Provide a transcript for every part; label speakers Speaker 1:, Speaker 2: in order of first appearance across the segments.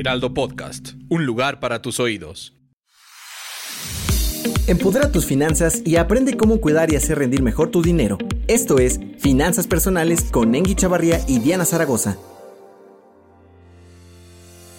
Speaker 1: Heraldo Podcast, un lugar para tus oídos.
Speaker 2: Empodera tus finanzas y aprende cómo cuidar y hacer rendir mejor tu dinero. Esto es Finanzas Personales con Engi Chavarría y Diana Zaragoza.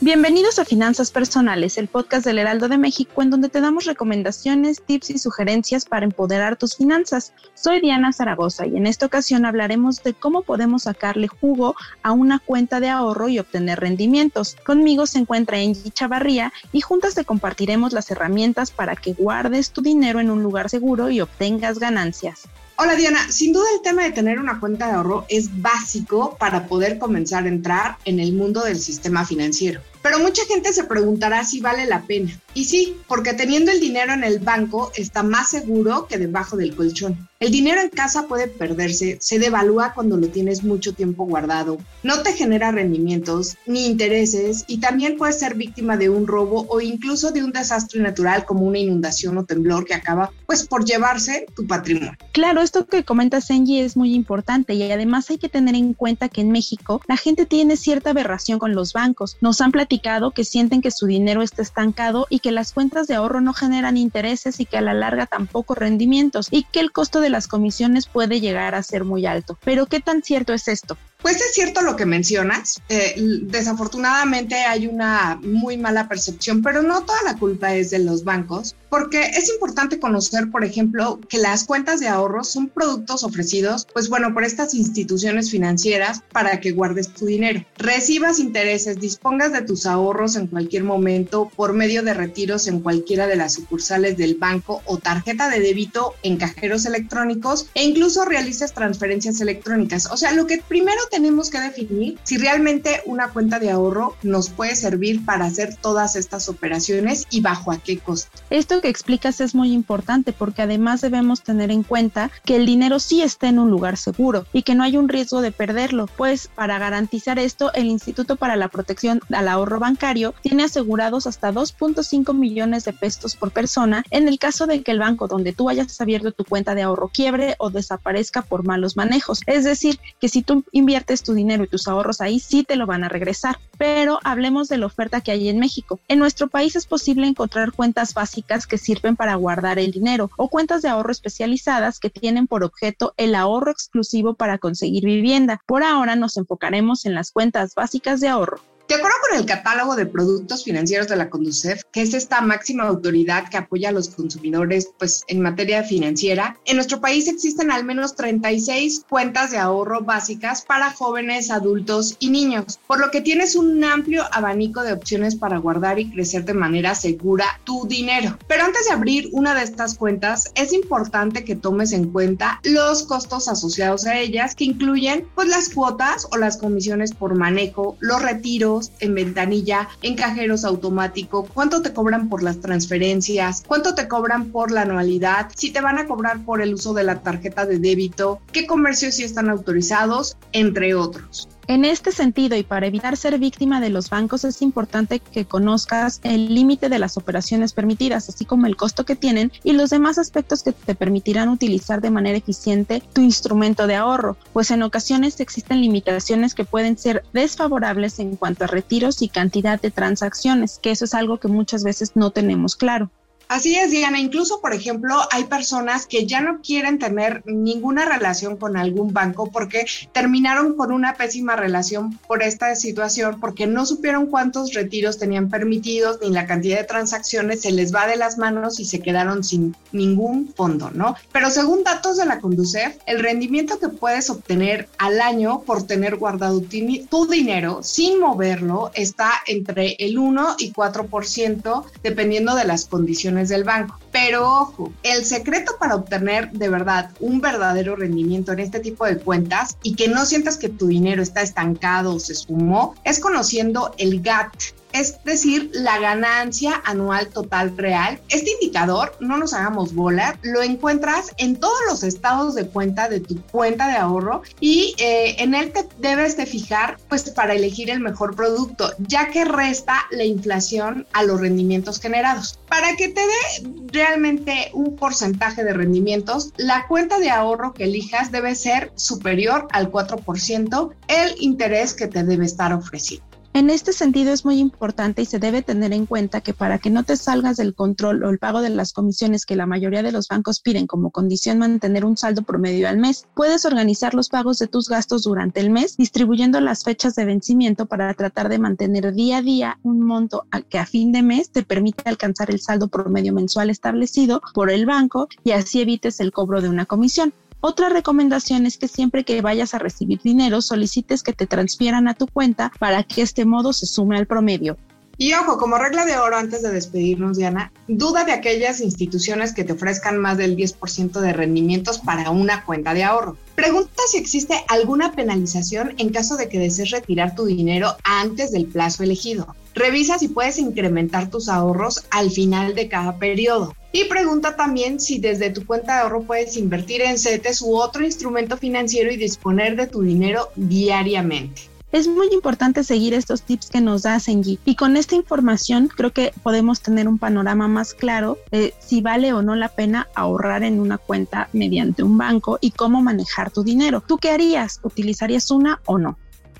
Speaker 3: Bienvenidos a Finanzas Personales, el podcast del Heraldo de México, en donde te damos recomendaciones, tips y sugerencias para empoderar tus finanzas. Soy Diana Zaragoza y en esta ocasión hablaremos de cómo podemos sacarle jugo a una cuenta de ahorro y obtener rendimientos. Conmigo se encuentra Angie Chavarría y juntas te compartiremos las herramientas para que guardes tu dinero en un lugar seguro y obtengas ganancias.
Speaker 4: Hola Diana, sin duda el tema de tener una cuenta de ahorro es básico para poder comenzar a entrar en el mundo del sistema financiero. Pero mucha gente se preguntará si vale la pena. Y sí, porque teniendo el dinero en el banco está más seguro que debajo del colchón. El dinero en casa puede perderse, se devalúa cuando lo tienes mucho tiempo guardado, no te genera rendimientos ni intereses y también puedes ser víctima de un robo o incluso de un desastre natural como una inundación o temblor que acaba pues por llevarse tu patrimonio.
Speaker 3: Claro, esto que comenta Senji es muy importante y además hay que tener en cuenta que en México la gente tiene cierta aberración con los bancos. Nos han que sienten que su dinero está estancado y que las cuentas de ahorro no generan intereses y que a la larga tampoco rendimientos y que el costo de las comisiones puede llegar a ser muy alto. Pero ¿qué tan cierto es esto?
Speaker 4: Pues es cierto lo que mencionas. Eh, desafortunadamente hay una muy mala percepción, pero no toda la culpa es de los bancos, porque es importante conocer, por ejemplo, que las cuentas de ahorros son productos ofrecidos, pues bueno, por estas instituciones financieras para que guardes tu dinero, recibas intereses, dispongas de tus ahorros en cualquier momento por medio de retiros en cualquiera de las sucursales del banco o tarjeta de débito en cajeros electrónicos e incluso realices transferencias electrónicas. O sea, lo que primero tenemos que definir si realmente una cuenta de ahorro nos puede servir para hacer todas estas operaciones y bajo a qué costo.
Speaker 3: Esto que explicas es muy importante porque además debemos tener en cuenta que el dinero sí está en un lugar seguro y que no hay un riesgo de perderlo, pues para garantizar esto el Instituto para la Protección al Ahorro Bancario tiene asegurados hasta 2.5 millones de pesos por persona en el caso de que el banco donde tú hayas abierto tu cuenta de ahorro quiebre o desaparezca por malos manejos. Es decir, que si tú inviertes tu dinero y tus ahorros ahí, sí te lo van a regresar. Pero hablemos de la oferta que hay en México. En nuestro país es posible encontrar cuentas básicas que sirven para guardar el dinero o cuentas de ahorro especializadas que tienen por objeto el ahorro exclusivo para conseguir vivienda. Por ahora nos enfocaremos en las cuentas básicas de ahorro.
Speaker 4: De acuerdo con el catálogo de productos financieros de la Conducef, que es esta máxima autoridad que apoya a los consumidores pues, en materia financiera, en nuestro país existen al menos 36 cuentas de ahorro básicas para jóvenes, adultos y niños, por lo que tienes un amplio abanico de opciones para guardar y crecer de manera segura tu dinero. Pero antes de abrir una de estas cuentas, es importante que tomes en cuenta los costos asociados a ellas, que incluyen pues, las cuotas o las comisiones por manejo, los retiros, en ventanilla, en cajeros automático, cuánto te cobran por las transferencias, cuánto te cobran por la anualidad, si te van a cobrar por el uso de la tarjeta de débito, qué comercios sí están autorizados, entre otros.
Speaker 3: En este sentido, y para evitar ser víctima de los bancos, es importante que conozcas el límite de las operaciones permitidas, así como el costo que tienen y los demás aspectos que te permitirán utilizar de manera eficiente tu instrumento de ahorro, pues en ocasiones existen limitaciones que pueden ser desfavorables en cuanto a retiros y cantidad de transacciones, que eso es algo que muchas veces no tenemos claro.
Speaker 4: Así es, Diana. Incluso, por ejemplo, hay personas que ya no quieren tener ninguna relación con algún banco porque terminaron con una pésima relación por esta situación, porque no supieron cuántos retiros tenían permitidos ni la cantidad de transacciones, se les va de las manos y se quedaron sin ningún fondo, ¿no? Pero según datos de la Conducef, el rendimiento que puedes obtener al año por tener guardado tu dinero sin moverlo está entre el 1 y 4%, dependiendo de las condiciones del banco. Pero ojo, el secreto para obtener de verdad un verdadero rendimiento en este tipo de cuentas y que no sientas que tu dinero está estancado o se sumó es conociendo el GAT, es decir, la ganancia anual total real. Este indicador, no nos hagamos bola, lo encuentras en todos los estados de cuenta de tu cuenta de ahorro y eh, en él te debes de fijar pues para elegir el mejor producto, ya que resta la inflación a los rendimientos generados. Para que te dé realmente un porcentaje de rendimientos, la cuenta de ahorro que elijas debe ser superior al 4% el interés que te debe estar ofreciendo.
Speaker 3: En este sentido es muy importante y se debe tener en cuenta que para que no te salgas del control o el pago de las comisiones que la mayoría de los bancos piden como condición mantener un saldo promedio al mes, puedes organizar los pagos de tus gastos durante el mes distribuyendo las fechas de vencimiento para tratar de mantener día a día un monto que a fin de mes te permita alcanzar el saldo promedio mensual establecido por el banco y así evites el cobro de una comisión. Otra recomendación es que siempre que vayas a recibir dinero solicites que te transfieran a tu cuenta para que este modo se sume al promedio.
Speaker 4: Y ojo, como regla de oro antes de despedirnos, Diana, duda de aquellas instituciones que te ofrezcan más del 10% de rendimientos para una cuenta de ahorro. Pregunta si existe alguna penalización en caso de que desees retirar tu dinero antes del plazo elegido. Revisa si puedes incrementar tus ahorros al final de cada periodo. Y pregunta también si desde tu cuenta de ahorro puedes invertir en CETES u otro instrumento financiero y disponer de tu dinero diariamente.
Speaker 3: Es muy importante seguir estos tips que nos da Sengi y con esta información creo que podemos tener un panorama más claro de si vale o no la pena ahorrar en una cuenta mediante un banco y cómo manejar tu dinero. ¿Tú qué harías? ¿Utilizarías una o no?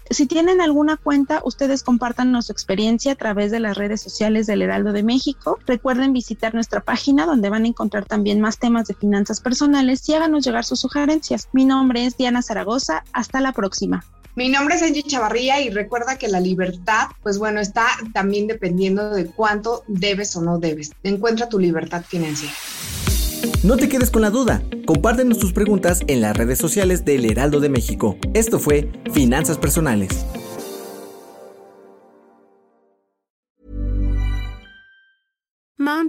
Speaker 3: Si tienen alguna cuenta, ustedes compartan su experiencia a través de las redes sociales del Heraldo de México. Recuerden visitar nuestra página donde van a encontrar también más temas de finanzas personales y háganos llegar sus sugerencias. Mi nombre es Diana Zaragoza. Hasta la próxima.
Speaker 4: Mi nombre es Angie Chavarría y recuerda que la libertad, pues bueno, está también dependiendo de cuánto debes o no debes. Encuentra tu libertad financiera.
Speaker 2: No te quedes con la duda. Compártenos tus preguntas en las redes sociales del Heraldo de México. Esto fue Finanzas Personales.